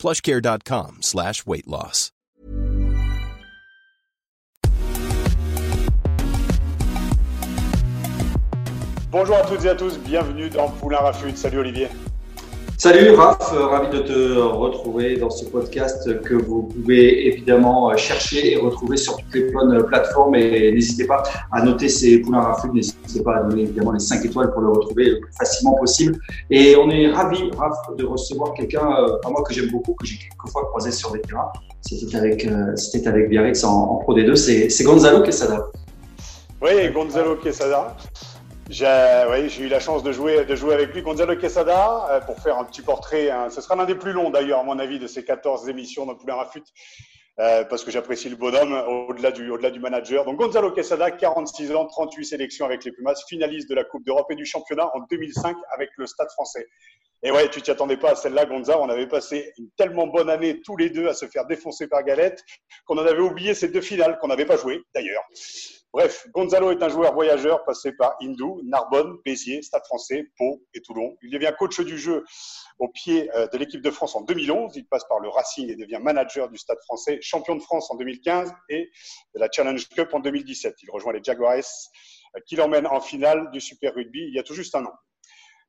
plushcare.com slash weight loss. Bonjour à toutes et à tous, bienvenue dans Poulain Rafut. Salut Olivier. Salut Raph, euh, ravi de te retrouver dans ce podcast que vous pouvez évidemment euh, chercher et retrouver sur toutes les bonnes plateformes et n'hésitez pas à noter ces poulains Rafut, n'hésitez pas à donner évidemment les 5 étoiles pour le retrouver le plus facilement possible. Et on est ravi Raph de recevoir quelqu'un, euh, à moi que j'aime beaucoup, que j'ai quelquefois croisé sur les terrains. C'était avec, c'était avec Biarritz en, en Pro D2, c'est Gonzalo Quesada. Oui, Gonzalo Quesada. J'ai eu la chance de jouer, de jouer avec lui, Gonzalo Quesada, euh, pour faire un petit portrait. Hein. Ce sera l'un des plus longs d'ailleurs, à mon avis, de ces 14 émissions dans Poulain Rafut, euh, parce que j'apprécie le bonhomme au-delà du, au du manager. Donc Gonzalo Quesada, 46 ans, 38 sélections avec les Pumas, finaliste de la Coupe d'Europe et du championnat en 2005 avec le Stade français. Et ouais, tu t'y attendais pas à celle-là, Gonzalo. On avait passé une tellement bonne année tous les deux à se faire défoncer par Galette qu'on en avait oublié ces deux finales qu'on n'avait pas jouées d'ailleurs. Bref, Gonzalo est un joueur voyageur passé par Hindou, Narbonne, Béziers, Stade français, Pau et Toulon. Il devient coach du jeu au pied euh, de l'équipe de France en 2011. Il passe par le Racing et devient manager du Stade français, champion de France en 2015 et de la Challenge Cup en 2017. Il rejoint les Jaguares euh, qui l'emmènent en finale du Super Rugby il y a tout juste un an.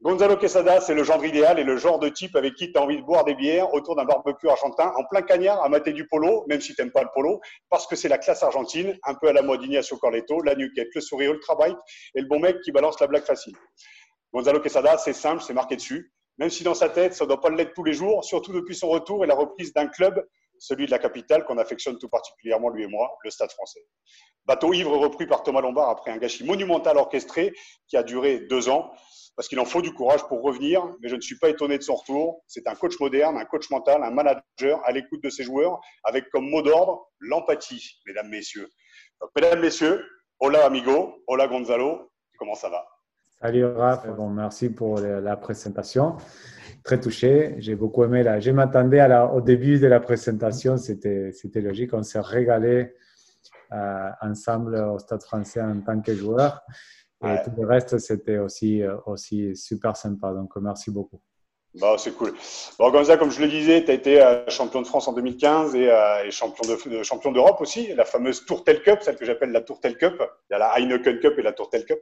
Gonzalo Quesada, c'est le genre idéal et le genre de type avec qui tu as envie de boire des bières autour d'un barbecue argentin en plein cagnard à mater du polo, même si tu n'aimes pas le polo, parce que c'est la classe argentine, un peu à la mode Ignacio Corletto, la nuquette, le sourire ultra bite et le bon mec qui balance la blague facile. Gonzalo Quesada, c'est simple, c'est marqué dessus. Même si dans sa tête, ça ne doit pas l'être tous les jours, surtout depuis son retour et la reprise d'un club, celui de la capitale qu'on affectionne tout particulièrement lui et moi, le Stade français. Bateau ivre repris par Thomas Lombard après un gâchis monumental orchestré qui a duré deux ans parce qu'il en faut du courage pour revenir, mais je ne suis pas étonné de son retour. C'est un coach moderne, un coach mental, un manager à l'écoute de ses joueurs, avec comme mot d'ordre l'empathie, mesdames, messieurs. mesdames, messieurs, hola amigo, hola Gonzalo, comment ça va? Salut Raph, bon, merci pour la présentation. Très touché, j'ai beaucoup aimé. La... Je m'attendais au début de la présentation, c'était logique, on s'est régalé euh, ensemble au Stade français en tant que joueur. Et tout le reste, c'était aussi, euh, aussi super sympa. Donc, merci beaucoup. Bon, c'est cool. Bon, comme ça, comme je le disais, tu as été euh, champion de France en 2015 et, euh, et champion de, champion d'Europe aussi, la fameuse Tourtel Cup, celle que j'appelle la Tourtel Cup. Il y a la Heineken Cup et la Tourtel Cup.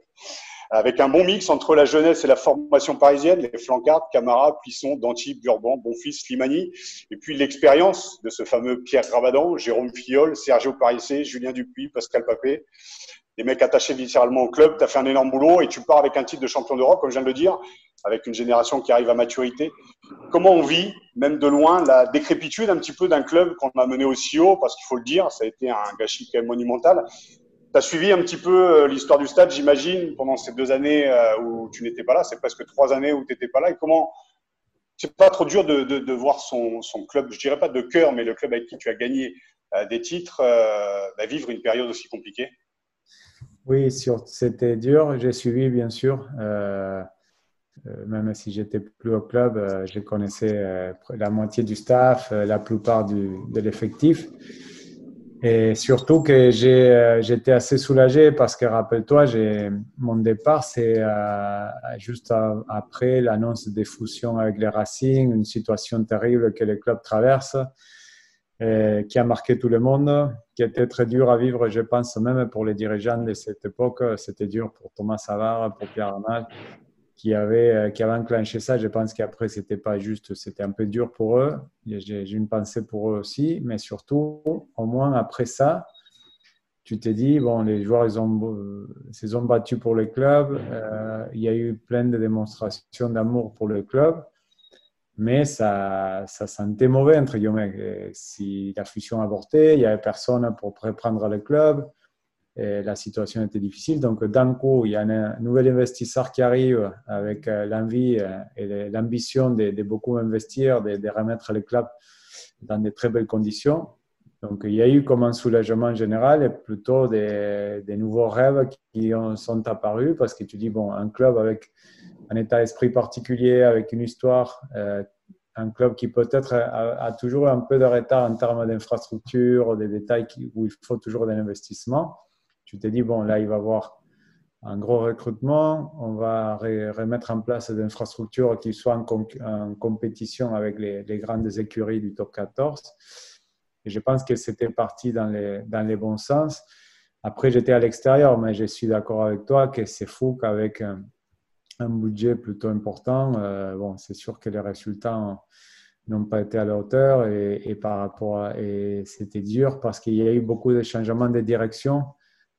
Avec un bon mix entre la jeunesse et la formation parisienne, les flancards, Camara, Plisson, Danty, Burban, Bonfils, Slimani, et puis l'expérience de ce fameux Pierre Gravadan, Jérôme Fiol, Sergio Parissé, Julien Dupuis, Pascal Papé, des mecs attachés viscéralement au club. Tu as fait un énorme boulot et tu pars avec un titre de champion d'Europe, comme je viens de le dire, avec une génération qui arrive à maturité. Comment on vit, même de loin, la décrépitude un petit peu d'un club qu'on a mené aussi haut, parce qu'il faut le dire, ça a été un gâchis quand même monumental. Tu as suivi un petit peu euh, l'histoire du stade, j'imagine, pendant ces deux années euh, où tu n'étais pas là? C'est presque trois années où tu n'étais pas là. Et comment c'est pas trop dur de, voir son, club, je dirais pas de cœur, mais le club avec qui tu as gagné euh, des titres, bah, vivre une période aussi compliquée? Oui, c'était dur. J'ai suivi, bien sûr. Même si j'étais plus au club, je connaissais la moitié du staff, la plupart de l'effectif. Et surtout que j'étais assez soulagé parce que, rappelle-toi, mon départ, c'est juste après l'annonce des fusions avec les Racing, une situation terrible que le club traverse. Euh, qui a marqué tout le monde, qui était très dur à vivre, je pense, même pour les dirigeants de cette époque. C'était dur pour Thomas Savard, pour Pierre Arnal, qui avait, euh, qui avait enclenché ça. Je pense qu'après, c'était pas juste, c'était un peu dur pour eux. J'ai une pensée pour eux aussi, mais surtout, au moins après ça, tu t'es dit, bon, les joueurs, ils ont, euh, se sont battus pour le club. il y a eu plein de démonstrations d'amour pour le club mais ça, ça sentait mauvais, entre guillemets. Si la fusion avortait, il n'y avait personne pour reprendre le club, et la situation était difficile. Donc, d'un coup, il y a un nouvel investisseur qui arrive avec euh, l'envie euh, et l'ambition de, beaucoup investir, de, remettre le club dans de très belles conditions. Donc, il y a eu comme un soulagement général et plutôt des, nouveaux rêves qui ont, sont apparus parce que tu dis, bon, un club avec un état d'esprit particulier, avec une histoire, euh, un club qui peut-être a, toujours un peu de retard en termes d'infrastructure, des détails où il faut toujours de l'investissement. Tu te dis, bon, là, il va y avoir un gros recrutement, on va remettre en place des infrastructures qui soient en, compétition avec les, grandes écuries du top 14. Et je pense que c'était parti dans les, dans les bons sens. Après, j'étais à l'extérieur, mais je suis d'accord avec toi que c'est fou qu'avec un, budget plutôt important, euh, bon, c'est sûr que les résultats n'ont pas été à la hauteur et, et c'était dur parce qu'il y a eu beaucoup de changements de direction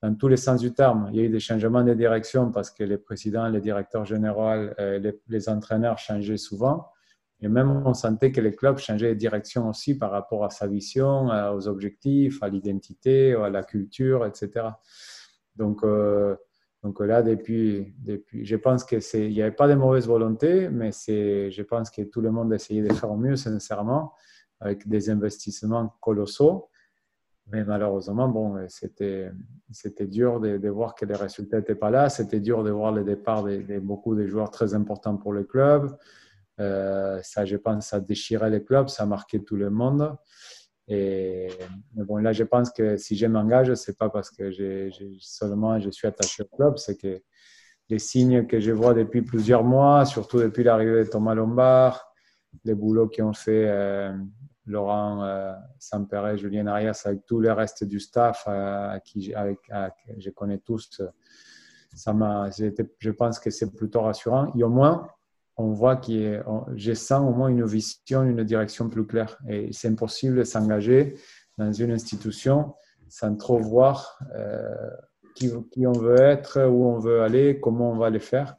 dans tous les sens du terme. Il y a eu des changements de direction parce que les présidents, les directeurs généraux, euh, les, entraîneurs changeaient souvent. Et même on sentait que les clubs changeaient de direction aussi par rapport à sa vision, aux objectifs, à l'identité, à la culture, etc. Donc, euh, donc là, depuis, depuis, je pense que c'est, il n'y avait pas de mauvaise volonté, mais c'est, je pense que tout le monde essayait de faire mieux, sincèrement, avec des investissements colossaux. Mais malheureusement, bon, c'était, c'était dur de, voir que les résultats n'étaient pas là. C'était dur de voir le départ de, beaucoup de joueurs très importants pour le club. Euh, ça, je pense, ça déchirait les clubs, ça marquait tout le monde. Et mais bon, là, je pense que si je m'engage, c'est pas parce que seulement je suis attaché au club, c'est que les signes que je vois depuis plusieurs mois, surtout depuis l'arrivée de Thomas Lombard, les boulots qui ont fait euh, Laurent euh, Sampere, Julien Arias, avec tout le reste du staff, euh, qui, je connais tous, ça m'a, je pense que c'est plutôt rassurant. Et au moins, on voit que je sens au moins une vision, une direction plus claire. Et c'est impossible de s'engager dans une institution sans trop voir euh, qui, on veut être, où on veut aller, comment on va le faire.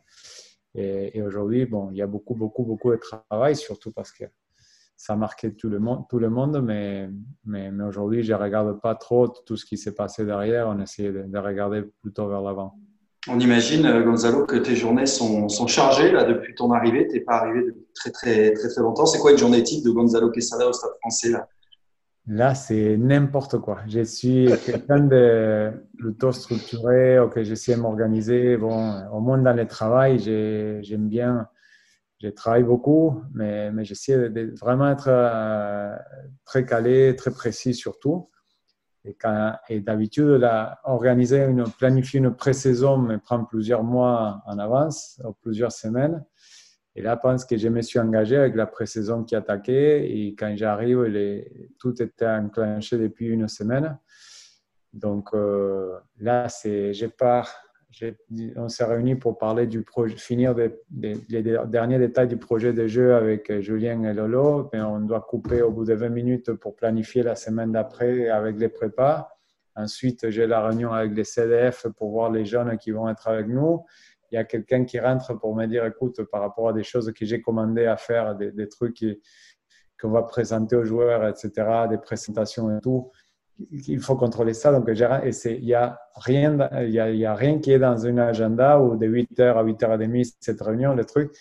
Et, aujourd'hui, bon, il y a beaucoup, beaucoup, beaucoup de travail, surtout parce que ça a marqué tout le monde, tout le monde mais, mais, aujourd'hui, je ne regarde pas trop tout ce qui s'est passé derrière. On essaie de regarder plutôt vers l'avant. On imagine, euh, Gonzalo, que tes journées sont, chargées là depuis ton arrivée. Tu n'es pas arrivé depuis très, très, très, très longtemps. C'est quoi une journée type de Gonzalo Quesada au Stade français là? Là, c'est n'importe quoi. Je suis quelqu'un de plutôt structuré, ok, j'essaie de m'organiser. Bon, au moins dans le travail, j'aime bien, je travaille beaucoup, mais, mais j'essaie de vraiment être euh, très calé, très précis surtout. Et, et d'habitude, organiser, une, planifier une pré-saison me prend plusieurs mois en avance, plusieurs semaines. Et là, je pense que je me suis engagé avec la pré-saison qui attaquait. Et quand j'arrive, tout était enclenché depuis une semaine. Donc euh, là, je pars on s'est réunis pour parler du projet, finir les derniers détails du projet de jeu avec euh, Julien et Lolo. Mais on doit couper au bout de 20 minutes pour planifier la semaine d'après avec les prépas. Ensuite, j'ai la réunion avec les CDF pour voir les jeunes qui vont être avec nous. Il y a quelqu'un qui rentre pour me dire, écoute, par rapport à des choses que j'ai commandées à faire, des, des trucs qu'on va présenter aux joueurs, etc., des présentations et tout il faut contrôler ça. Donc, il n'y a, rien, y a, y a rien qui est dans un agenda ou de 8h à 8h30, cette réunion, le truc.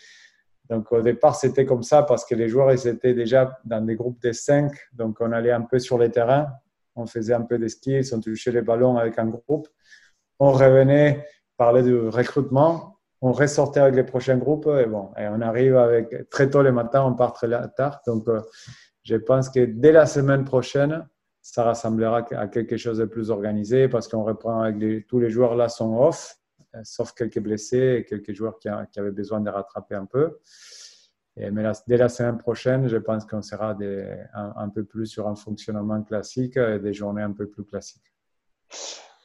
Donc, au départ, c'était comme ça parce que les joueurs, ils étaient déjà dans des groupes de 5. Donc, on allait un peu sur les terrains. On faisait un peu de ski. Ont touché les ballons avec un groupe. On revenait parler du recrutement. On ressortait avec les prochains groupes. Et bon, et on arrive avec très tôt le matin, on part très tard. Donc, euh, je pense que dès la semaine prochaine, ça rassemblera à quelque chose de plus organisé parce qu'on reprend avec tous les joueurs là sont off, euh, sauf quelques blessés et quelques joueurs qui, avaient besoin de rattraper un peu. Mais dès la semaine prochaine, je pense qu'on sera un, peu plus sur un fonctionnement classique et des journées un peu plus classiques.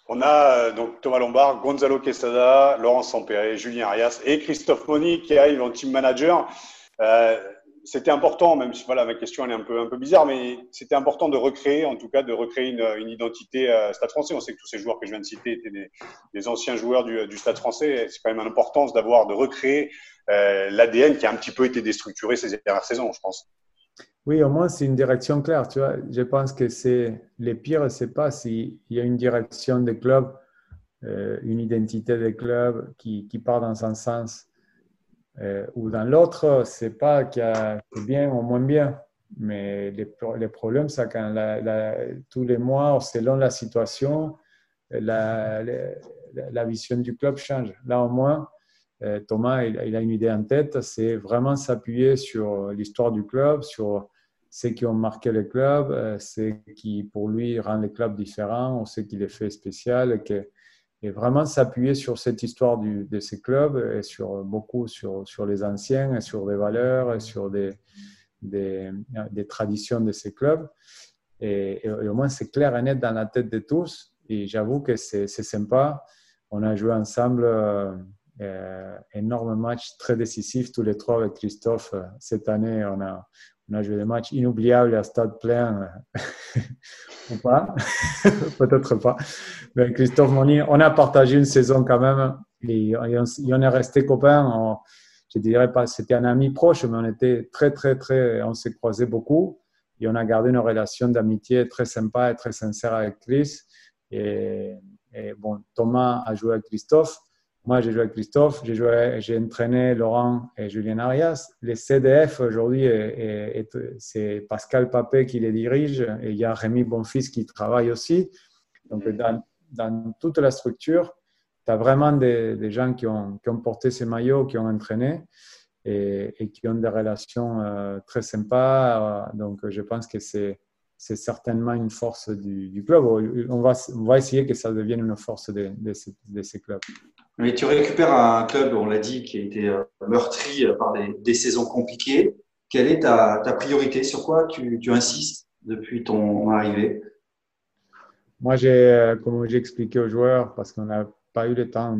On a euh, donc Thomas Lombard, Gonzalo Quesada, Laurent Sampéré, Julien Arias et Christophe Moni qui arrivent en team manager. Euh, c'était important, même si voilà, ma question elle est un peu, un peu bizarre, mais c'était important de recréer, en tout cas, de recréer une, identité euh, Stade français. On sait que tous ces joueurs que je viens de citer étaient des, anciens joueurs du, Stade français. C'est quand même une importance d'avoir, de recréer euh, l'ADN qui a un petit peu été déstructuré ces dernières saisons, je pense. Oui, au moins c'est une direction claire. Je pense que c'est les pires, c'est pas s'il y a une direction des clubs, euh, une identité des clubs qui, qui part dans un sens euh, ou dans l'autre, c'est pas qu'il y a bien ou moins bien. Mais les, les problèmes, c'est quand tous les mois, selon la situation, la, la, vision du club change. Là, au moins, euh, Thomas, il, a une idée en tête, c'est vraiment s'appuyer sur l'histoire du club, sur ce qui ont marqué le club, euh, ce qui, pour lui, rend le club différent, ou ce qui les fait spécial, et vraiment s'appuyer sur cette histoire de ces clubs et sur beaucoup sur, sur les anciens, et sur des valeurs, et sur des, des, traditions de ces clubs. Et, au moins, c'est clair et net dans la tête de tous. Et j'avoue que c'est sympa. On a joué ensemble euh, euh énorme match très décisif tous les trois avec Christophe. Cette année, on a, on a joué des matchs inoubliables à stade plein. Ou pas? Peut-être pas. Mais Christophe Moni, on a partagé une saison quand même. Et on, est resté copains. je dirais pas, c'était un ami proche, mais on était très, très, très. On s'est croisés beaucoup. Et on a gardé une relation d'amitié très sympa et très sincère avec Chris. Et, et bon, Thomas a joué avec Christophe. Moi, j'ai joué avec Christophe, j'ai, joué, j'ai entraîné Laurent et Julien Arias. Les CDF, aujourd'hui, c'est Pascal Papé qui les dirige et il y a Rémi Bonfils qui travaille aussi. Donc, dans, dans toute la structure, tu as vraiment des, des gens qui ont, qui ont, porté ces maillots, qui ont entraîné et, et qui ont des relations euh, très sympas. Donc, je pense que c'est, c'est certainement une force du, du, club. On va, on va essayer que ça devienne une force de, de, ces, de ces clubs. Mais tu récupères un club, on l'a dit, qui a été euh, meurtri euh, par des, saisons compliquées. Quelle est ta, priorité? Sur quoi tu, insistes depuis ton arrivée? Moi, j'ai, euh, comme j'ai expliqué aux joueurs, parce qu'on n'a pas eu le temps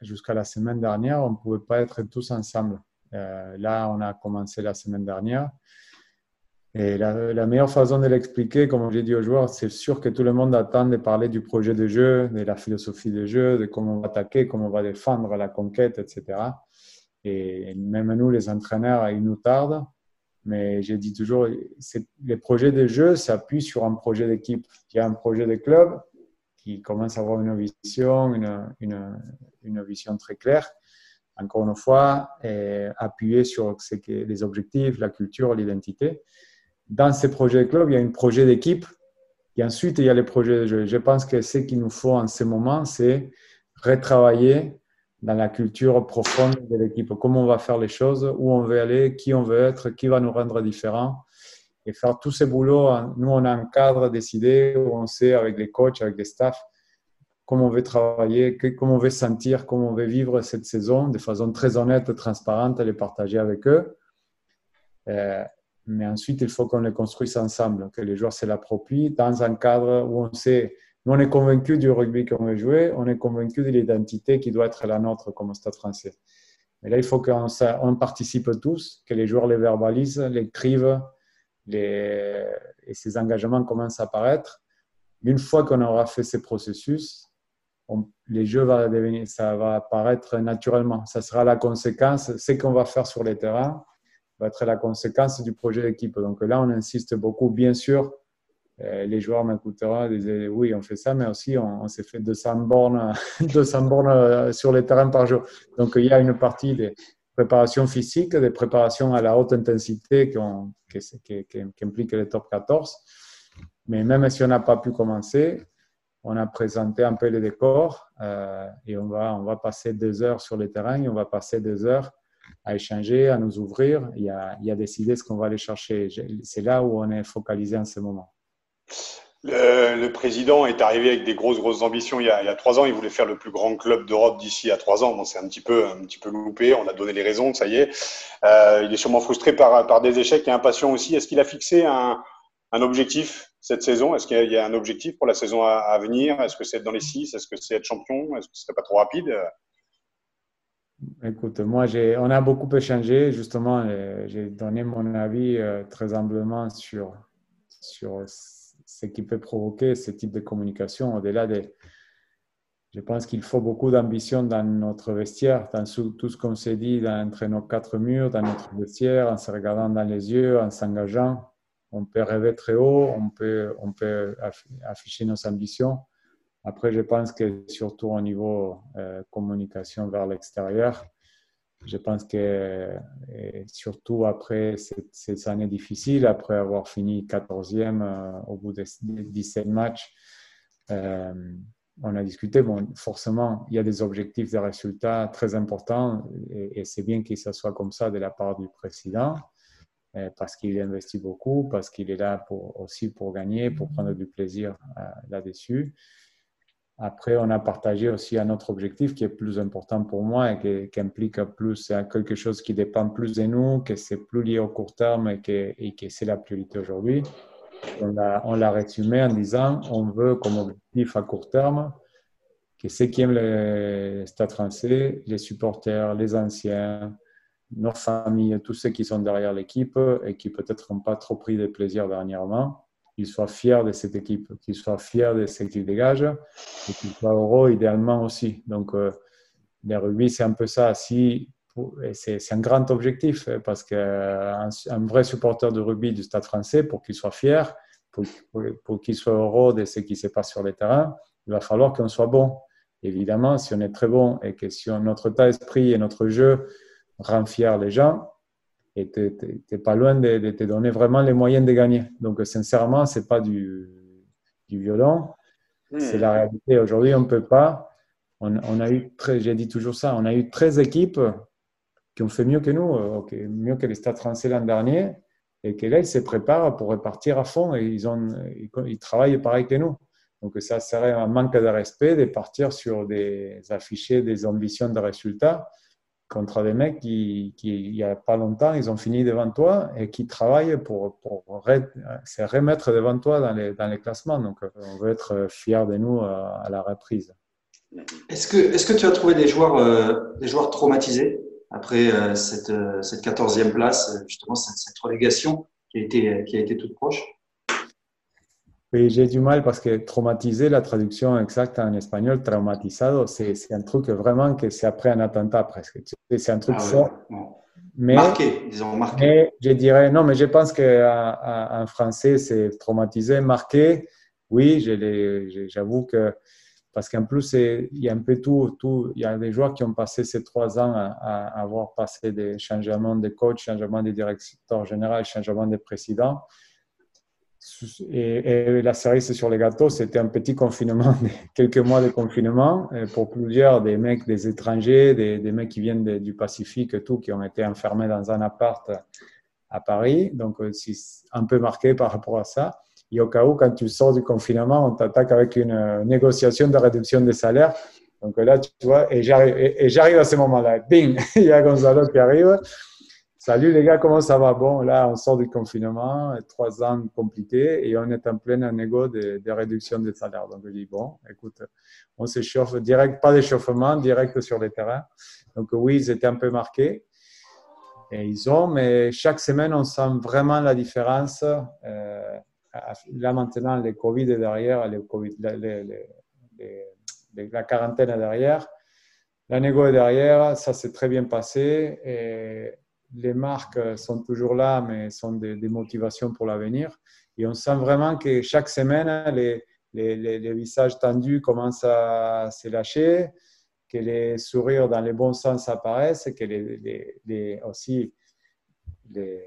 jusqu'à la semaine dernière, on ne pouvait pas être tous ensemble. là, on a commencé la semaine dernière. Et la, meilleure façon de l'expliquer, comme j'ai dit aux joueurs, c'est sûr que tout le monde attend de parler du projet de jeu, de la philosophie de jeu, de comment on va attaquer, comment on va défendre la conquête, etc. Et même nous, les entraîneurs, il nous tarde. Mais j'ai dit toujours, les projets de jeu s'appuient sur un projet d'équipe. Il y a un projet de club qui commence à avoir une vision, une, une, une vision très claire. Encore une fois, appuyer sur les objectifs, la culture, l'identité dans ces projets de club, il y a un projet d'équipe et ensuite il y a les projets de jeu. Je pense que ce qu'il nous faut en ce moment, c'est retravailler dans la culture profonde de l'équipe. Comment on va faire les choses, où on veut aller, qui on veut être, qui va nous rendre différents. Et faire tous ces boulots, nous on a un cadre décidé où on sait avec les coachs, avec les staffs, comment on veut travailler, comment on veut sentir, comment on veut vivre cette saison de façon très honnête, transparente, les partager avec eux. Mais ensuite, il faut qu'on les construise ensemble, que les joueurs se l'approprient dans un cadre où on sait, nous on est convaincu du rugby qu'on veut jouer, on est convaincu de l'identité qui doit être la nôtre comme stade français. Mais là, il faut qu'on on participe tous, que les joueurs les verbalisent, l'écrivent, les, et ces engagements commencent à apparaître. Une fois qu'on aura fait ces processus, les jeux vont devenir, ça va apparaître naturellement. Ça sera la conséquence, ce qu'on va faire sur les terrains va être la conséquence du projet d'équipe. Donc là, on insiste beaucoup. Bien sûr, euh, les joueurs m'écouteront, disaient oui, on fait ça, mais aussi on, s'est fait 200 bornes, 200 bornes euh, sur les terrains par jour. Donc il y a une partie des préparations physiques, des préparations à la haute intensité qui, qui, impliquent les top 14. Mais même si on n'a pas pu commencer, on a présenté un peu les décors euh, et on va, on va passer deux heures sur les terrains et on va passer deux heures à échanger, à nous ouvrir et à, a décider ce qu'on va aller chercher. C'est là où on est focalisé en ce moment. Le, président est arrivé avec des grosses, grosses ambitions il y, a, trois ans. Il voulait faire le plus grand club d'Europe d'ici à trois ans. Bon, c'est un petit peu, un petit peu loupé. On a donné les raisons, ça y est. Euh, il est sûrement frustré par, par des échecs et impatient aussi. Est-ce qu'il a fixé un, un objectif cette saison? Est-ce qu'il y a un objectif pour la saison à, à venir? Est-ce que c'est être dans les six? Est-ce que c'est être champion? Est-ce que ce serait pas trop rapide? Écoute, moi, on a beaucoup échangé. Justement, j'ai donné mon avis euh, très humblement sur, sur ce qui peut provoquer ce type de communication. Au-delà des. Je pense qu'il faut beaucoup d'ambition dans notre vestiaire, dans tout ce qu'on s'est dit entre nos quatre murs, dans notre vestiaire, en se regardant dans les yeux, en s'engageant. On peut rêver très haut, on peut, on peut afficher nos ambitions après, je pense que surtout au niveau euh, communication vers l'extérieur, je pense que surtout après ces, années difficiles, après avoir fini 14e euh, au bout des 17 matchs, euh, on a discuté. Bon, forcément, il y a des objectifs de résultats très importants et, c'est bien que ça soit comme ça de la part du président euh, parce qu'il investit beaucoup, parce qu'il est là aussi pour gagner, pour prendre du plaisir là-dessus. Après, on a partagé aussi un autre objectif qui est plus important pour moi et qui, implique plus quelque chose qui dépend plus de nous, que c'est plus lié au court terme et que, et c'est la priorité aujourd'hui. On l'a résumé en disant on veut comme objectif à court terme que ceux qui aiment le Stade français, les supporters, les anciens, nos familles, tous ceux qui sont derrière l'équipe et qui peut-être n'ont pas trop pris de plaisir dernièrement, qu'il soit fier de cette équipe, qu'il soit fier de ce qu'il dégage et qu'il soit heureux idéalement aussi. Donc, euh, le rugby, c'est un peu ça. Si, c'est un grand objectif parce qu'un un vrai supporter de rugby du Stade français, pour qu'il soit fier, pour, qu'il soit heureux de ce qui se passe sur le terrain, il va falloir qu'on soit bon. Évidemment, si on est très bon et que si notre état d'esprit et notre jeu rend fier les gens, et tu n'es pas loin de, te donner vraiment les moyens de gagner. Donc, sincèrement, ce n'est pas du, du violon, hmm. c'est la réalité. Aujourd'hui, on ne peut pas. On, on a eu, j'ai dit toujours ça, on a eu 13 équipes qui ont fait mieux que nous, euh, mieux que les Stades français l'an dernier, et que là, ils se préparent pour repartir à fond et ils, ont, ils, travaillent pareil que nous. Donc, ça serait un manque de respect de partir sur des affichés, des ambitions de résultats contre des mecs qui, qui, il n'y a pas longtemps, ils ont fini devant toi et qui travaillent pour, pour se remettre devant toi dans les, dans les classements. Donc, euh, on veut être fiers de nous euh, à, la reprise. Est-ce que, est que tu as trouvé des joueurs, euh, des joueurs traumatisés après cette, cette 14e place, justement, cette, cette relégation qui a, été, qui a été toute proche? Oui, j'ai du mal parce que traumatiser, la traduction exacte en espagnol, traumatisado, c'est un truc vraiment que c'est après un attentat presque. C'est un truc ah fort. Mais, marqué, disons marqué. Mais je dirais, non, mais je pense qu'en français, c'est traumatisé, marqué. Oui, j'avoue que, parce qu'en plus, il y a un peu tout, tout, il y a des joueurs qui ont passé ces trois ans à, avoir passé des changements de coach, changements de directeur général, changements de président. Et, la cerise sur les gâteaux, c'était un petit confinement, quelques mois de confinement pour plusieurs des mecs, des étrangers, des, mecs qui viennent du Pacifique, tout, qui ont été enfermés dans un appart à Paris. Donc, c'est un peu marqué par rapport à ça. Et au cas où, quand tu sors du confinement, on t'attaque avec une négociation de réduction des salaires. Donc là, tu vois, et j'arrive à ce moment-là. Bing, il y a Gonzalo qui arrive. Salut les gars, comment ça va? Bon, là, on sort du confinement, trois ans compliqués et on est en plein négo de, de réduction des salaires. Donc, je dis, bon, écoute, on s'échauffe direct, pas d'échauffement, direct sur le terrain. Donc, oui, ils étaient un peu marqués. Et ils ont, mais chaque semaine, on sent vraiment la différence. Euh, là, maintenant, le Covid est derrière, COVID, la quarantaine est derrière. La négo est derrière, ça s'est très bien passé. Et les marques sont toujours là, mais sont des, motivations pour l'avenir. Et on sent vraiment que chaque semaine, les, les, visages tendus commencent à se lâcher, que les sourires dans les bons sens apparaissent, que les, aussi les,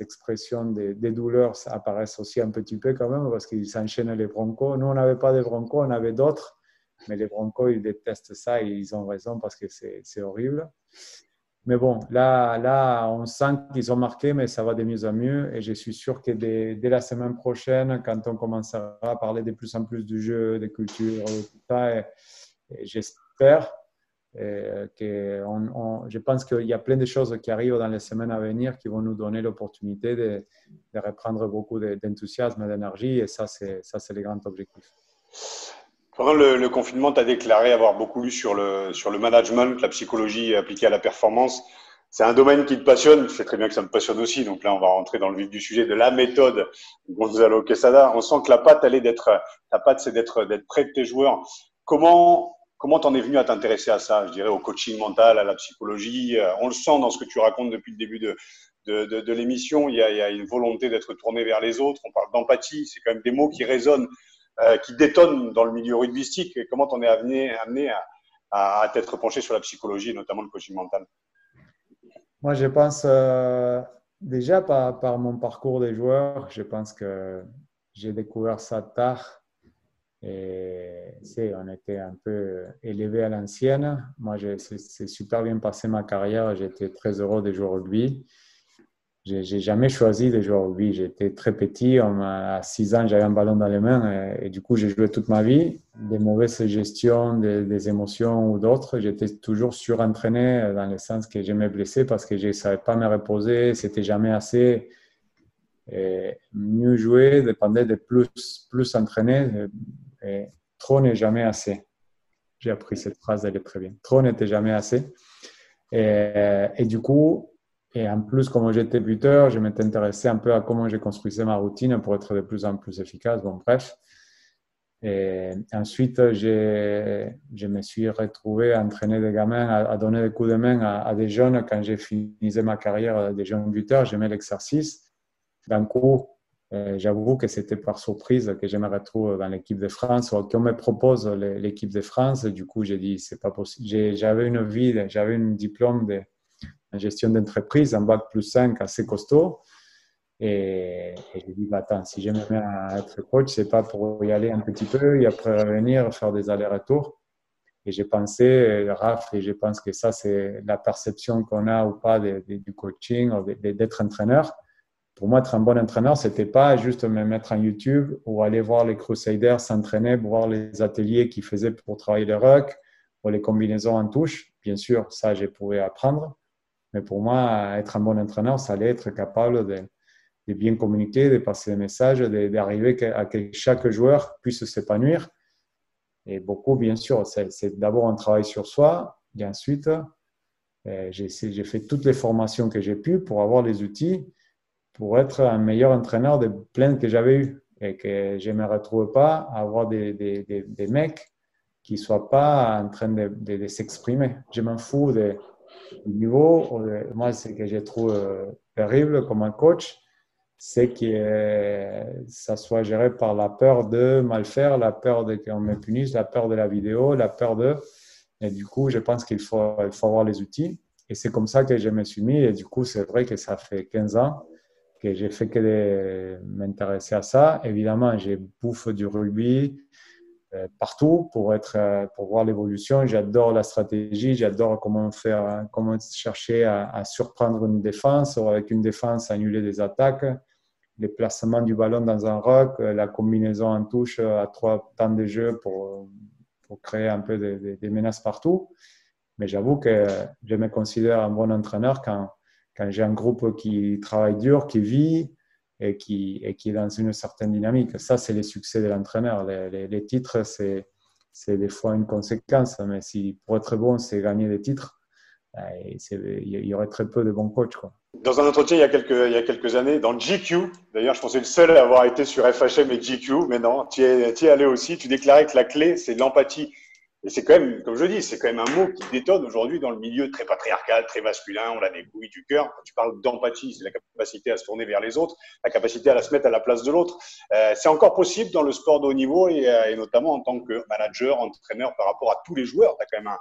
expressions des, douleurs apparaissent aussi un petit peu quand même, parce qu'ils s'enchaînent les broncos. Nous, on n'avait pas de broncos, on avait d'autres, mais les broncos, ils détestent ça et ils ont raison parce que c'est horrible. Mais bon, là, là on sent qu'ils ont marqué, mais ça va de mieux en mieux. Et je suis sûr que dès, la semaine prochaine, quand on commencera à parler de plus en plus du jeu, des cultures, tout ça, j'espère que on, je pense qu'il y a plein de choses qui arrivent dans les semaines à venir qui vont nous donner l'opportunité de, de, reprendre beaucoup d'enthousiasme et d'énergie. Et ça, c'est le grand objectif. Pendant le, confinement, tu as déclaré avoir beaucoup lu sur le, sur le management, la psychologie appliquée à la performance. C'est un domaine qui te passionne. Je sais très bien que ça me passionne aussi. Donc là, on va rentrer dans le vif du sujet de la méthode Gonzalo Quesada. On sent que la patte, elle est d'être, ta patte, c'est d'être, d'être près de tes joueurs. Comment, comment t'en es venu à t'intéresser à ça? Je dirais au coaching mental, à la psychologie? On le sent dans ce que tu racontes depuis le début de, de, de, l'émission. Il il y a une volonté d'être tourné vers les autres. On parle d'empathie. C'est quand même des mots qui résonnent euh, qui détonne dans le milieu rugbystique. Et comment on es amené, amené à, à, t'être penché sur la psychologie, notamment le coaching mental? Moi, je pense euh, déjà par, par, mon parcours des joueurs, je pense que j'ai découvert ça tard. Et on était un peu élevé à l'ancienne. Moi, c'est super bien passé ma carrière. J'étais très heureux de jouer au rugby. J'ai jamais choisi de jouer au rugby. J'étais très petit. À 6 ans, j'avais un ballon dans les mains et, du coup, j'ai joué toute ma vie. Des mauvaises gestions des, émotions ou d'autres, j'étais toujours surentraîné dans le sens que me blessais parce que je ne savais pas me reposer. C'était jamais assez. Mieux jouer dépendait de plus, plus entraîner. Et trop n'est jamais assez. J'ai appris cette phrase, elle est très bien. Trop n'était jamais assez. Et, du coup, et en plus, comme j'étais buteur, je m'étais intéressé un peu à comment je construisais ma routine pour être de plus en plus efficace. Bon, bref. Et ensuite, je me suis retrouvé à entraîner des gamins, à, donner des coups de main à, des jeunes. Quand j'ai fini ma carrière des jeunes buteurs, j'aimais l'exercice. D'un coup, euh, j'avoue que c'était par surprise que je me retrouve dans l'équipe de France ou qu'on me propose l'équipe de France. Du coup, j'ai dit, c'est pas possible. J'avais une vie, j'avais un diplôme de en gestion d'entreprise, un bac plus 5 assez costaud. Et, j'ai dit, bah, attends, si je me être coach, c'est pas pour y aller un petit peu et après revenir, faire des allers-retours. Et j'ai pensé, Raph, et je pense que ça, c'est la perception qu'on a ou pas du coaching, d'être entraîneur. Pour moi, être un bon entraîneur, c'était pas juste me mettre en YouTube ou aller voir les Crusaders s'entraîner, voir les ateliers qu'ils faisaient pour travailler le rock ou les combinaisons en touche. Bien sûr, ça, je pouvais apprendre. Mais pour moi, être un bon entraîneur, ça allait être capable de, bien communiquer, de passer des messages, d'arriver à que chaque joueur puisse s'épanouir. Et beaucoup, bien sûr, c'est d'abord un travail sur soi. Et ensuite, euh, j'ai fait toutes les formations que j'ai pu pour avoir les outils pour être un meilleur entraîneur de plein que j'avais eu. Et que je ne me retrouve pas à avoir des, des, des, mecs qui ne soient pas en train de, de s'exprimer. Je m'en fous de niveau, euh, moi, ce que je trouve euh, terrible comme un coach, c'est que euh, ça soit géré par la peur de mal faire, la peur de qu'on me punisse, la peur de la vidéo, la peur de. Et du coup, je pense qu'il faut, il faut avoir les outils. Et c'est comme ça que je me suis mis. Et du coup, c'est vrai que ça fait 15 ans que j'ai fait que m'intéresser à ça. Évidemment, j'ai bouffe du rugby, partout pour, être, euh, pour voir l'évolution. J'adore la stratégie, j'adore comment faire, comment chercher à, surprendre une défense ou avec une défense annuler des attaques, les placements du ballon dans un rock, euh, la combinaison en touche à trois temps de jeu pour, pour créer un peu des menaces partout. Mais j'avoue que je me considère un bon entraîneur quand, quand j'ai un groupe qui travaille dur, qui vit, et qui, et qui est dans une certaine dynamique. Ça, c'est les succès de l'entraîneur. Les, les, titres, c'est, c'est des fois une conséquence, mais si pour être bon, c'est gagner des titres, ben, il y aurait très peu de bons coachs. Dans un entretien il y, a quelques, il y a quelques années, dans GQ, d'ailleurs, je pensais le seul à avoir été sur FHM et GQ, mais non, tu es, tu es allé aussi, tu déclarais que la clé, c'est l'empathie. Et c'est quand même, comme je dis, c'est quand même un mot qui détonne aujourd'hui dans le milieu très patriarcal, très masculin. On a des couilles du cœur. Quand tu parles d'empathie, c'est la capacité à se tourner vers les autres, la capacité à la se mettre à la place de l'autre. Euh, c'est encore possible dans le sport de haut niveau et, euh, et, notamment en tant que manager, entraîneur par rapport à tous les joueurs. Tu as quand même un,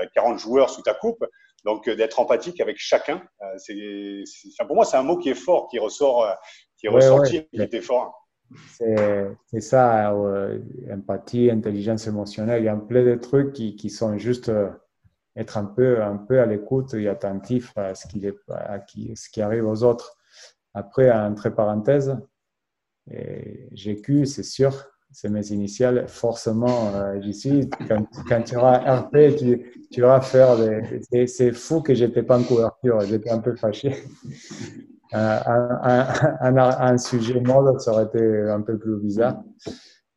as 40 joueurs sous ta coupe. Donc, euh, d'être empathique avec chacun, euh, c'est, pour moi, c'est un mot qui est fort, qui ressort, euh, qui est ressorti, qui était fort. C'est ça, euh, empathie, intelligence émotionnelle. Il y a plein de trucs qui, qui sont juste euh, être un peu, un peu à l'écoute et attentif à ce qui, est, à qui, ce qui arrive aux autres. Après, entre parenthèses, GQ, c'est sûr, c'est mes initiales. Forcément, euh, j'y suis. Quand, quand, tu auras RP, tu, tu vas faire des. C'est fou que j'étais pas en couverture. J'étais un peu fâché un, un, un, sujet mode, ça aurait été un peu plus bizarre.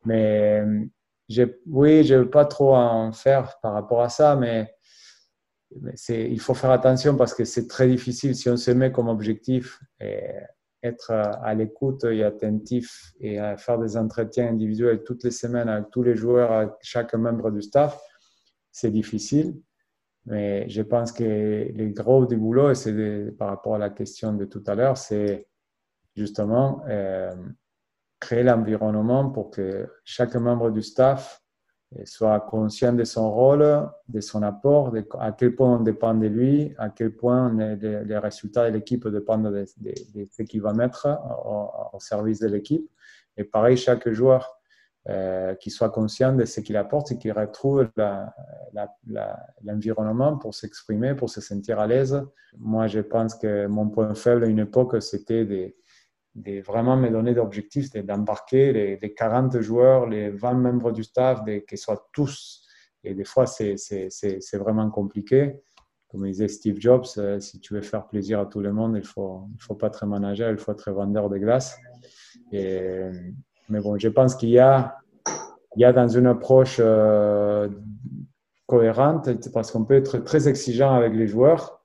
Mais oui, je ne veux pas trop en faire par rapport à ça, mais, il faut faire attention parce que c'est très difficile si on se met comme objectif et être à l'écoute et attentif et à faire des entretiens individuels toutes les semaines avec tous les joueurs, avec chaque membre du staff, c'est difficile. Mais je pense que le gros du boulot, c'est par rapport à la question de tout à l'heure, c'est justement euh, créer l'environnement pour que chaque membre du staff soit conscient de son rôle, de son apport, à quel point on dépend de lui, à quel point les, résultats de l'équipe dépendent de, ce qu'il va mettre au, service de l'équipe. Et pareil, chaque joueur euh, qui soit conscient de ce qu'il apporte et qui retrouve l'environnement pour s'exprimer, pour se sentir à l'aise. Moi, je pense que mon point faible à une époque, c'était des de vraiment me donner d'objectifs, d'embarquer les, les, 40 joueurs, les 20 membres du staff, qu'ils soient tous. Et des fois, c'est vraiment compliqué. Comme disait Steve Jobs, euh, si tu veux faire plaisir à tout le monde, il ne faut, faut pas être manager, il faut être vendeur de glace. Et, mais bon, je pense qu'il y a, il y a dans une approche euh, cohérente, parce qu'on peut être très exigeant avec les joueurs,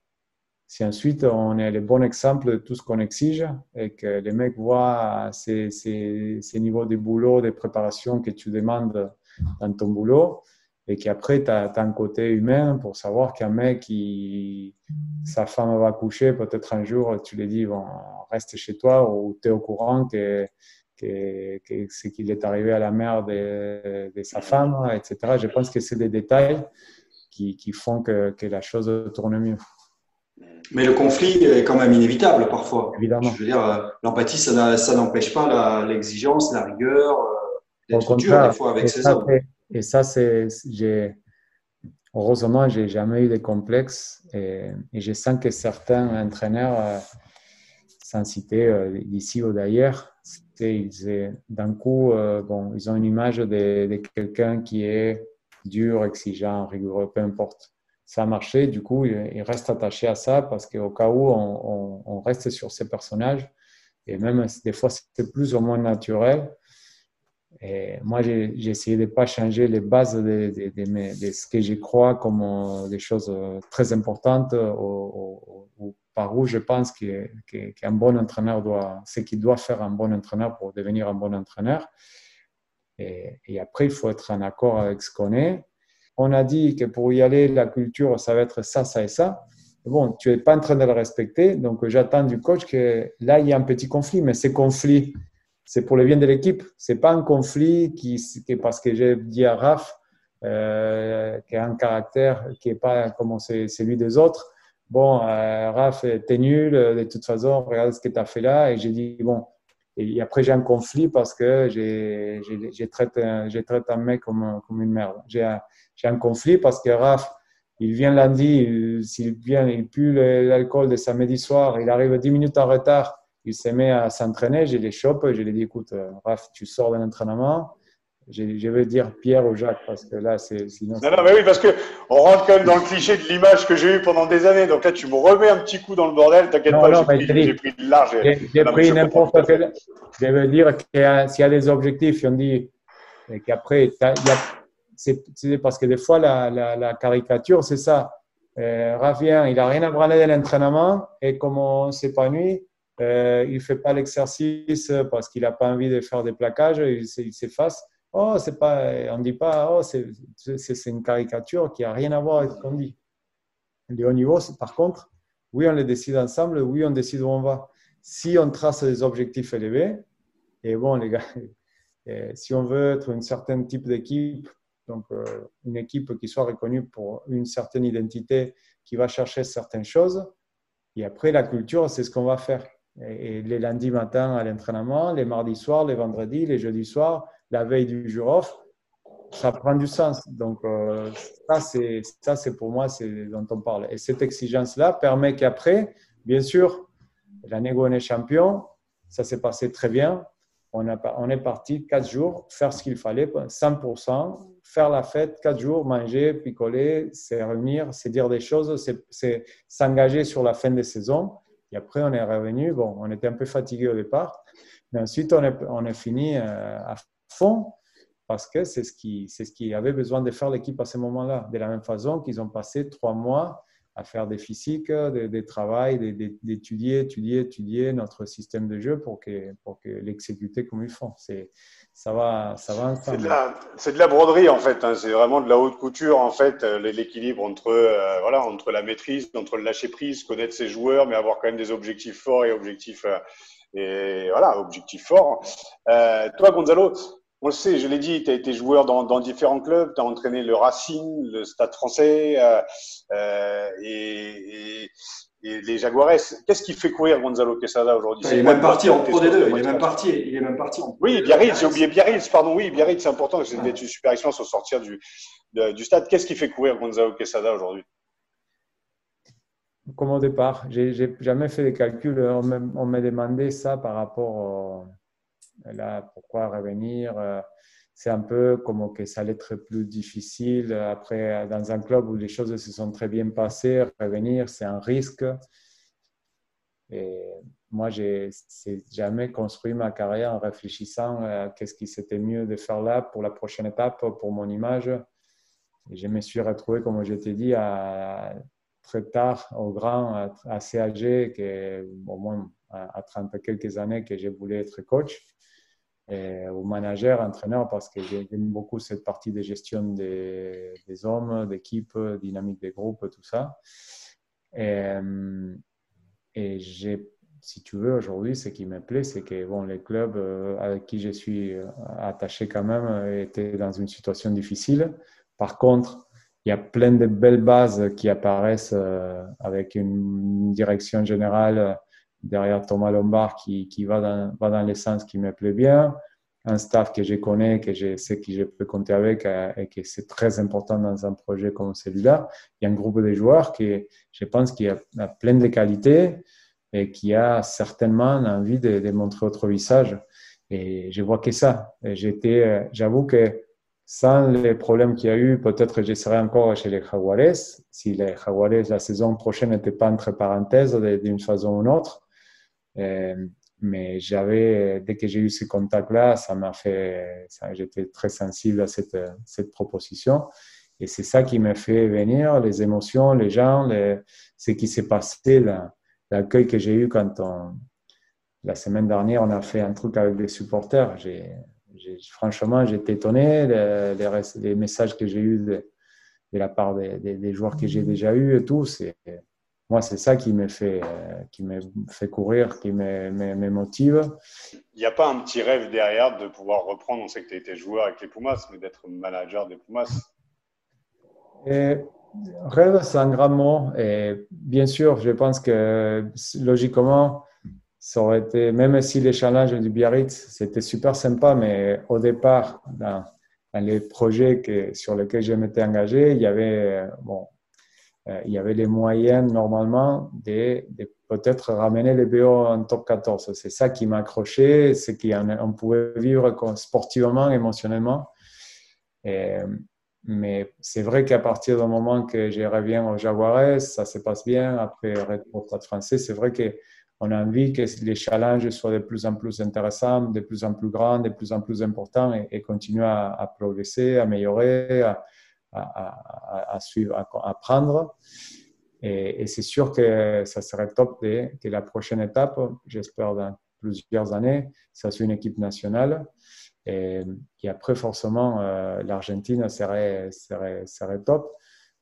si ensuite on est le bon exemple de tout ce qu'on exige et que les mecs voient ces, ces, ces, niveaux de boulot, de préparation que tu demandes dans ton boulot, et qu'après tu as, un côté humain pour savoir qu'un mec, qui, sa femme va coucher, peut-être un jour tu lui dis bon, reste chez toi ou tu es au courant que, que, que c'est qu'il est arrivé à la mère de, de, sa femme, etc. Je pense que c'est des détails qui, qui font que, que la chose tourne mieux. Mais le conflit est quand même inévitable parfois. Évidemment. Je veux dire, euh, l'empathie, ça n'empêche pas l'exigence, la, rigueur, euh, d'être dur des fois avec ses hommes. Et ça, c'est, heureusement, j'ai jamais eu de complexe et, je sens que certains entraîneurs, euh, sans citer d'ici ou d'ailleurs, d'un coup, bon, ils ont une image de, quelqu'un qui est dur, exigeant, rigoureux, peu importe ça a marché. Du coup, il reste attaché à ça parce qu'au cas où on, reste sur ces personnages, et même des fois c'est plus ou moins naturel. Et moi, j'ai essayé de ne pas changer les bases de, ce que je crois comme euh, des choses euh, très importantes ou, par où je pense qu'un bon entraîneur doit, ce qu'il doit faire un bon entraîneur pour devenir un bon entraîneur. Et, après, il faut être en accord avec ce qu'on est on a dit que pour y aller, la culture, ça va être ça, ça et ça. Bon, tu n'es pas en train de le respecter, donc j'attends du coach que là, il y a un petit conflit, mais ce conflit, c'est pour le bien de l'équipe. Ce n'est pas un conflit qui, est parce que j'ai dit à Raph euh, qui a un caractère qui n'est pas comme celui des autres. Bon, euh, Raph, t'es nul, de toute façon, regarde ce que tu as fait là. Et j'ai dit, bon, et après, j'ai un conflit parce que j'ai traité, traité un mec comme, comme une merde. J'ai j'ai un conflit parce que Raph, il vient lundi, s'il vient, il pue l'alcool de samedi soir, il arrive 10 minutes en retard, il se met à s'entraîner, je les chope, je lui dis, écoute, Raph, tu sors de l'entraînement, je, vais dire Pierre ou Jacques parce que là, c'est sinon. Non, non, mais oui, parce que on rentre quand même dans le cliché de l'image que j'ai eue pendant des années. Donc là, tu me remets un petit coup dans le bordel. T'inquiète pas, j'ai pris, pris, de large. J'ai pris n'importe quel. Je veux dire qu'il y, a des objectifs, on dit, et qu'après, c'est parce que des fois, la, la, caricature, c'est ça. Euh, Ravien, il n'a rien à branler de l'entraînement et comme on s'épanouit, euh, il ne fait pas l'exercice parce qu'il n'a pas envie de faire des plaquages, il, s'efface. Oh, c'est pas, on ne dit pas, oh, c'est une caricature qui n'a rien à voir avec ce qu'on dit. Le haut niveau, par contre, oui, on le décide ensemble, oui, on décide où on va. Si on trace des objectifs élevés, et bon, les gars, si on veut être un certain type d'équipe donc euh, une équipe qui soit reconnue pour une certaine identité, qui va chercher certaines choses. Et après, la culture, c'est ce qu'on va faire. Et, les lundis matin à l'entraînement, les mardis soirs, les vendredis, les jeudis soirs, la veille du jour off, ça prend du sens. Donc, euh, ça, c'est, c'est pour moi, c'est dont on parle. Et cette exigence-là permet qu'après, bien sûr, l'année où on est champion, ça s'est passé très bien. On, a, on est parti quatre jours, faire ce qu'il fallait, 100%, faire la fête, quatre jours, manger, picoler, se réunir, se dire des choses, c'est s'engager sur la fin de saison. Et après, on est revenu. Bon, on était un peu fatigué au départ, mais ensuite, on est, on est fini euh, à fond parce que c'est ce qui, c'est ce qui avait besoin de faire l'équipe à ce moment-là. De la même façon qu'ils ont passé trois mois à faire des physiques, des, des travails, d'étudier, étudier, étudier notre système de jeu pour que, pour que l'exécuter comme ils font. C'est, ça va, ça va C'est de, la, c'est de la broderie en fait. Hein. C'est vraiment de la haute couture en fait. Euh, l'équilibre entre, euh, voilà, entre la maîtrise, entre le lâcher prise, connaître ses joueurs, mais avoir quand même des objectifs forts et objectifs, euh, et voilà, objectifs forts. Euh, toi, Gonzalo, On le sait, je l'ai dit, tu as été joueur dans, dans différents clubs, tu as entraîné le Racing, le Stade français euh, euh, et, et, et, les Jaguares. Qu'est-ce qui fait courir Gonzalo Quesada aujourd'hui Il est même parti en Pro D2, il est même parti, il est même parti en Oui, Biarritz, j'ai oublié Biarritz, pardon, oui, Biarritz, c'est important, c'était une super expérience au sortir du, de, du stade. Qu'est-ce qui fait courir Gonzalo Quesada aujourd'hui Comme au départ, j'ai jamais fait les calculs, on m'a demandé ça par rapport au Là, pourquoi revenir euh, C'est un peu comme que ça allait être plus difficile. Après, dans un club où les choses se sont très bien passées, revenir, c'est un risque. Et moi, j'ai jamais construit ma carrière en réfléchissant à qu'est-ce qui c'était mieux de faire là pour la prochaine étape, pour mon image. Et je me suis retrouvé, comme je t'ai dit, très tard, au grand, assez âgé, que, au moins à 30 quelques années, que je voulais être coach et au manager, entraîneur, parce que j'aime beaucoup cette partie de gestion des, hommes, d'équipe, dynamique des groupes, tout ça. Et, et si tu veux, aujourd'hui, ce qui me plaît, c'est que bon, les clubs euh, avec qui je suis euh, attaché quand même étaient dans une situation difficile. Par contre, il y a plein de belles bases qui apparaissent euh, avec une direction générale derrière Thomas Lombard qui, qui va, dans, va dans l'essence qui me plaît bien, un staff que je connais, que je sais que je peux compter avec euh, et que c'est très important dans un projet comme celui-là. Il y a un groupe de joueurs qui, je pense, qui a, plein de qualités et qui a certainement envie de, montrer autre visage. Et je vois que ça. J'étais, euh, j'avoue que sans les problèmes qu'il y a eu, peut-être je serais encore chez les Jaguares. Si les Jaguares, la saison prochaine n'était pas entre parenthèses d'une façon ou d'une autre. Euh, mais j'avais, dès que j'ai eu ce contact-là, ça m'a fait, j'étais très sensible à cette, cette proposition. Et c'est ça qui m'a fait venir, les émotions, les gens, ce qui s'est passé, l'accueil que j'ai eu quand on, la semaine dernière, on a fait un truc avec les supporters. J'ai, franchement, j'étais étonné. Les, les, les, messages que j'ai eus de, la part des, joueurs que j'ai déjà eus et tout, moi, c'est ça qui me fait, euh, qui me fait courir, qui me, me, motive. Il n'y a pas un petit rêve derrière de pouvoir reprendre On sait que tu as été joueur avec les Pumas, mais d'être manager des Pumas et, Rêve, c'est un grand mot. Et bien sûr, je pense que logiquement, ça aurait été, même si les challenges du Biarritz, c'était super sympa, mais au départ, dans, dans les projets que, sur lesquels je m'étais engagé, il y avait, bon, euh, il y avait les moyens normalement de, peut-être ramener les BO en top 14. C'est ça qui m'a accroché, c'est qu'on pouvait vivre sportivement, émotionnellement. mais c'est vrai qu'à partir du moment que je reviens au Jaguares, ça se passe bien. Après, au Stade français, c'est vrai qu'on a envie que les challenges soient de plus en plus intéressants, de plus en plus grands, de plus en plus importants et, et continuer à, à, progresser, à améliorer, à, à, suivre, à apprendre. Et, c'est sûr que ça serait top que la prochaine étape, j'espère dans plusieurs années, ça soit une équipe nationale. Et, et après, forcément, euh, l'Argentine serait, serait, serait top.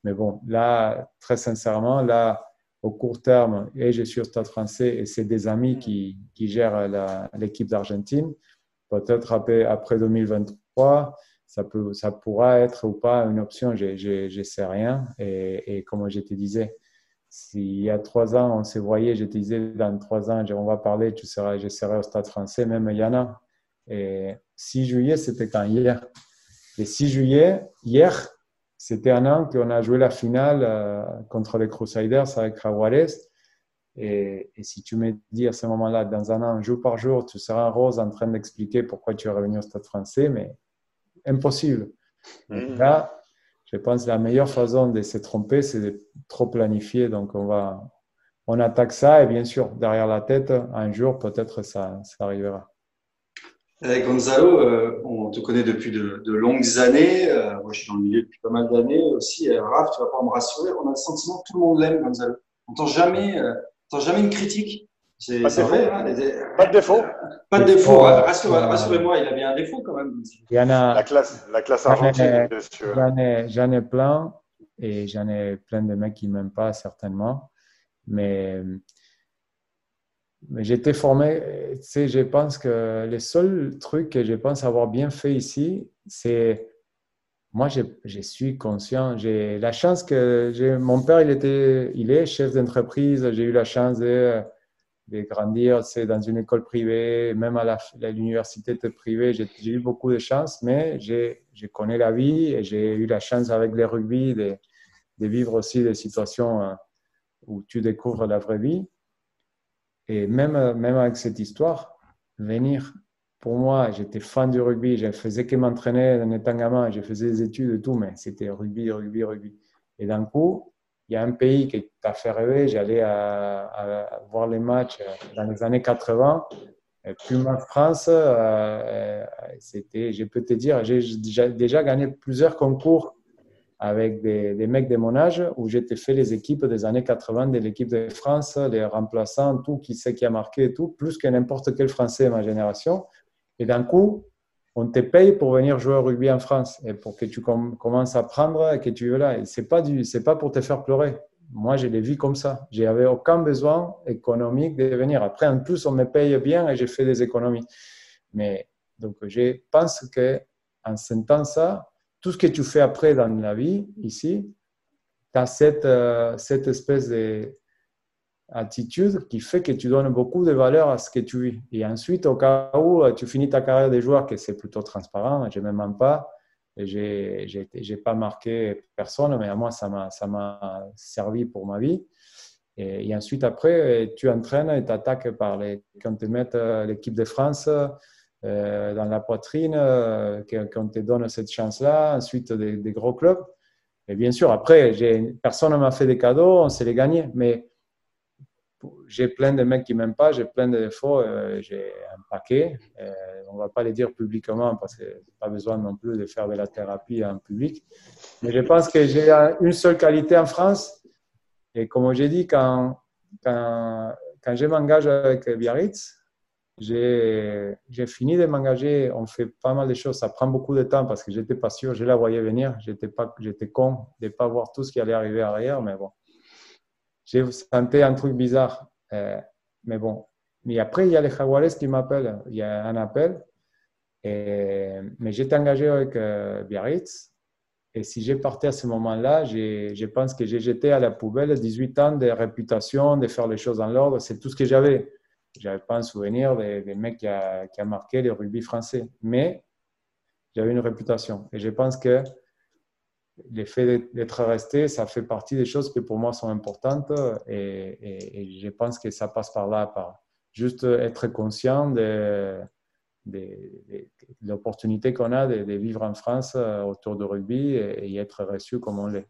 Mais bon, là, très sincèrement, là, au court terme, et je suis au Stade français et c'est des amis qui, qui gèrent l'équipe d'Argentine. Peut-être après, après 2023, ça, peut, ça pourra être ou pas une option, je ne sais rien. Et, et, comme je te disais, s'il y a trois ans, on se voyait, je te disais, dans trois ans, on va parler, tu seras, je serai au Stade français, même Yana. Et 6 juillet, c'était quand? Hier. Et 6 juillet, hier, c'était un an qu'on a joué la finale euh, contre les Crusaders avec Jaguares. Et, et, si tu me dis à ce moment-là, dans un an, jour par jour, tu seras rose en train d'expliquer pourquoi tu es revenu au Stade français, mais impossible. Mhm. Là, je pense que la meilleure façon de se tromper, c'est de trop planifier. Donc, on va, on attaque ça et bien sûr, derrière la tête, un jour, peut-être ça, ça arrivera. Eh, Gonzalo, euh, on te connaît depuis de, longues années. Euh, moi, je suis dans le milieu depuis pas mal d'années aussi. Euh, Raph, tu vas pas me rassurer. On a le sentiment que tout le monde l'aime, Gonzalo. On n'entend jamais, jamais une critique. C'est vrai, hein, pas de défaut. Pas de défaut. Rassurez-moi, il avait un défaut quand même. Il y en a, la classe, la classe argentine, J'en ai, plein et j'en ai plein de mecs qui ne m'aiment pas certainement. Mais mais j'étais formé, tu sais, je pense que les seuls trucs que je pense avoir bien fait ici, c'est moi, je, je, suis conscient. J'ai la chance que. Mon père, il était, il est chef d'entreprise. J'ai eu la chance de, de grandir, c'est dans une école privée, même à l'université privée. J'ai eu beaucoup de chance, mais je connais la vie et j'ai eu la chance avec les rugby de, vivre aussi des situations euh, où tu découvres la vraie vie. Et même, même avec cette histoire, venir pour moi, j'étais fan du rugby. Je faisais que m'entraîner en étant gamin. Je faisais des études et tout, mais c'était rugby, rugby, rugby. Et d'un coup, il y a un pays qui t'a fait rêver. J'allais voir les matchs dans les années 80. plus ma France, euh, c'était, je peux te dire, j'ai déjà, gagné plusieurs concours avec des, des, mecs de mon âge où j'étais fait les équipes des années 80 de l'équipe de France, les remplaçants, tout, qui sait qui a marqué et tout, plus que n'importe quel Français de ma génération. Et d'un coup, on te paye pour venir jouer au rugby en France et pour que tu commences à apprendre et que tu veux là. Ce n'est pas, pas pour te faire pleurer. Moi, je l'ai vu comme ça. Je n'avais aucun besoin économique de venir. Après, en plus, on me paye bien et j'ai fait des économies. Mais donc, je pense qu'en sentant ça, tout ce que tu fais après dans la vie, ici, tu as cette, euh, cette espèce de, attitude qui fait que tu donnes beaucoup de valeur à ce que tu vis. Et ensuite, au cas où tu finis ta carrière de joueur, que c'est plutôt transparent, je ne me mens pas, je n'ai pas marqué personne, mais à moi, ça m'a servi pour ma vie. Et, ensuite, après, tu entraînes et tu attaques par les, quand tu mets euh, l'équipe de France euh, dans la poitrine, euh, quand te donne cette chance-là, ensuite des, des, gros clubs. Et bien sûr, après, personne ne m'a fait des cadeaux, on s'est les gagné. Mais j'ai plein de mecs qui m'aiment pas, j'ai plein de défauts, euh, j'ai un paquet. Euh, on va pas les dire publiquement parce que pas besoin non plus de faire de la thérapie en public. Mais je pense que j'ai une seule qualité en France. Et comme j'ai dit, quand, quand, quand je m'engage avec Biarritz, j'ai fini de m'engager. On fait pas mal de choses. Ça prend beaucoup de temps parce que j'étais pas sûr. Je la voyais venir. J'étais con de pas voir tout ce qui allait arriver arrière. Mais bon, j'ai senti un truc bizarre. Euh, mais bon. Mais après, il y a les Jaguares qui m'appellent. Il y a un appel. Mais j'étais engagé avec euh, Biarritz. Et si j'ai parti à ce moment-là, je pense que j'ai jeté à la poubelle 18 ans de réputation, de faire les choses en l'ordre. C'est tout ce que j'avais. Je n'avais pas un souvenir des, mecs qui a, qui a marqué le rugby français. Mais j'avais une réputation. Et je pense que l'effet d'être resté, ça fait partie des choses qui pour moi sont importantes et, je pense que ça passe par là, par juste être conscient de, l'opportunité qu'on a de, vivre en France euh, autour du rugby et, être reçu comme on l'est.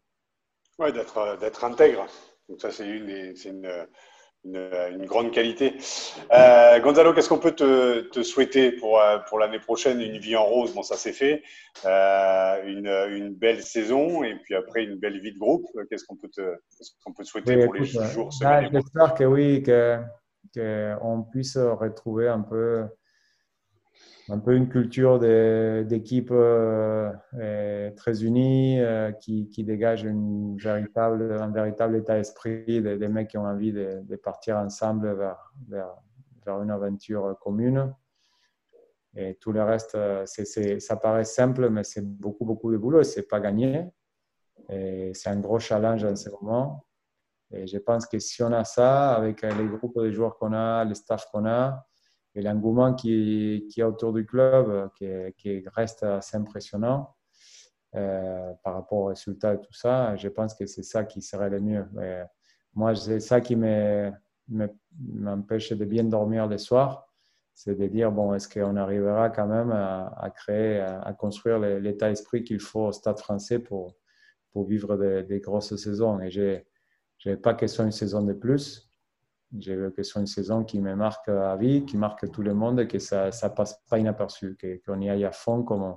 Oui, d'être intègre. Donc ça, c'est une, une, une, grande qualité. Euh, Gonzalo, qu'est-ce qu'on peut te, te, souhaiter pour, euh, pour l'année prochaine? Une vie en rose, bon, ça c'est fait. Euh, une, une, belle saison et puis après une belle vie de groupe. Qu'est-ce qu'on peut, te, qu'on peut te souhaiter pour les jours, bah, J'espère que oui, qu'on que puisse retrouver un peu un peu une culture d'équipe euh, euh, très unie euh, qui, qui, dégage une véritable, un véritable état d'esprit des, mecs qui ont envie de, partir ensemble vers, vers, vers, une aventure commune. Et tout le reste, c'est ça paraît simple, mais c'est beaucoup, beaucoup de boulot c'est pas gagné. Et c'est un gros challenge en ce moment. Et je pense que si on a ça, avec les groupes de joueurs qu'on a, les staffs qu'on a, et l'engouement qui, qui est autour du club, qui, qui reste assez impressionnant euh, par rapport aux résultats et tout ça, je pense que c'est ça qui serait le mieux. moi, c'est ça qui m'empêche de bien dormir le soir, c'est de dire, bon, est-ce qu'on arrivera quand même à, créer, à, construire l'état d'esprit qu'il faut au stade français pour, vivre des, des grosses saisons? Et je n'ai pas que ce soit une saison de plus, veux que soit une saison qui me marque à vie, qui marque tout le monde que ça ne passe pas inaperçu, qu'on y aille à fond comme,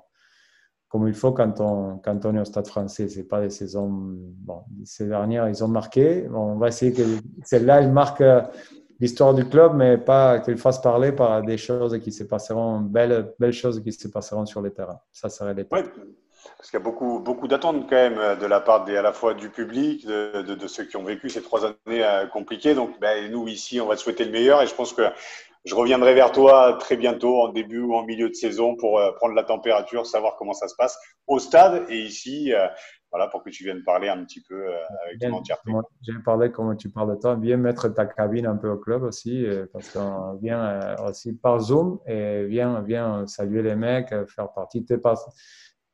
comme il faut quand on, quand on est au Stade français. Ce pas des saisons. Bon, ces dernières, ils ont marqué. on va essayer que celle-là, elle marque l'histoire du club, mais pas qu'elle fasse parler par des choses qui se passeront, belles, belles choses qui se passeront sur les terrains. Ça serait l'état. Parce qu'il y a beaucoup, beaucoup d'attentes quand même de la part des, à la fois du public, de, de, de ceux qui ont vécu ces trois années compliquées. Donc, ben, nous ici, on va te souhaiter le meilleur et je pense que je reviendrai vers toi très bientôt, en début ou en milieu de saison, pour euh, prendre la température, savoir comment ça se passe au stade et ici, euh, voilà, pour que tu viennes parler un petit peu euh, avec ton entièreté. J'ai parlé comme tu parles de toi. Viens mettre ta cabine un peu au club aussi, parce qu'on vient aussi par Zoom et viens, viens saluer les mecs, faire partie.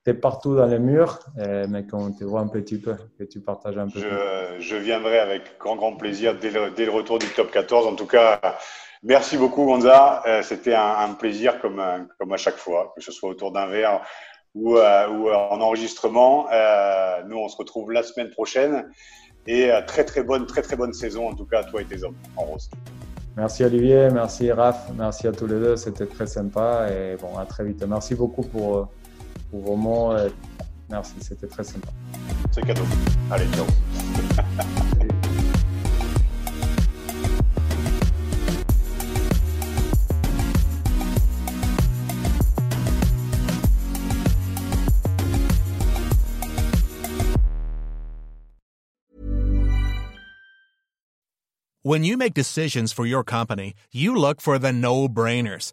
Tu es, partout dans les murs, mais qu'on te voit un petit peu, que tu partages un peu. Je, je viendrai avec grand, grand plaisir dès le, dès le retour du top 14. En tout cas, Merci beaucoup, Gonza. Euh, c'était un, plaisir comme, euh, comme à chaque fois, que ce soit autour d'un verre ou, euh, ou en enregistrement. nous, on se retrouve la semaine prochaine. Et très, très bonne, très, très bonne saison, en tout cas, à toi et tes hommes en rose. Merci Olivier, merci Raph, merci à tous les deux, c'était très sympa et bon, à très vite. Merci beaucoup pour, pour vos mots. Merci, c'était très sympa. C'est cadeau. Allez, ciao. When you make decisions for your company, you look for the no-brainers.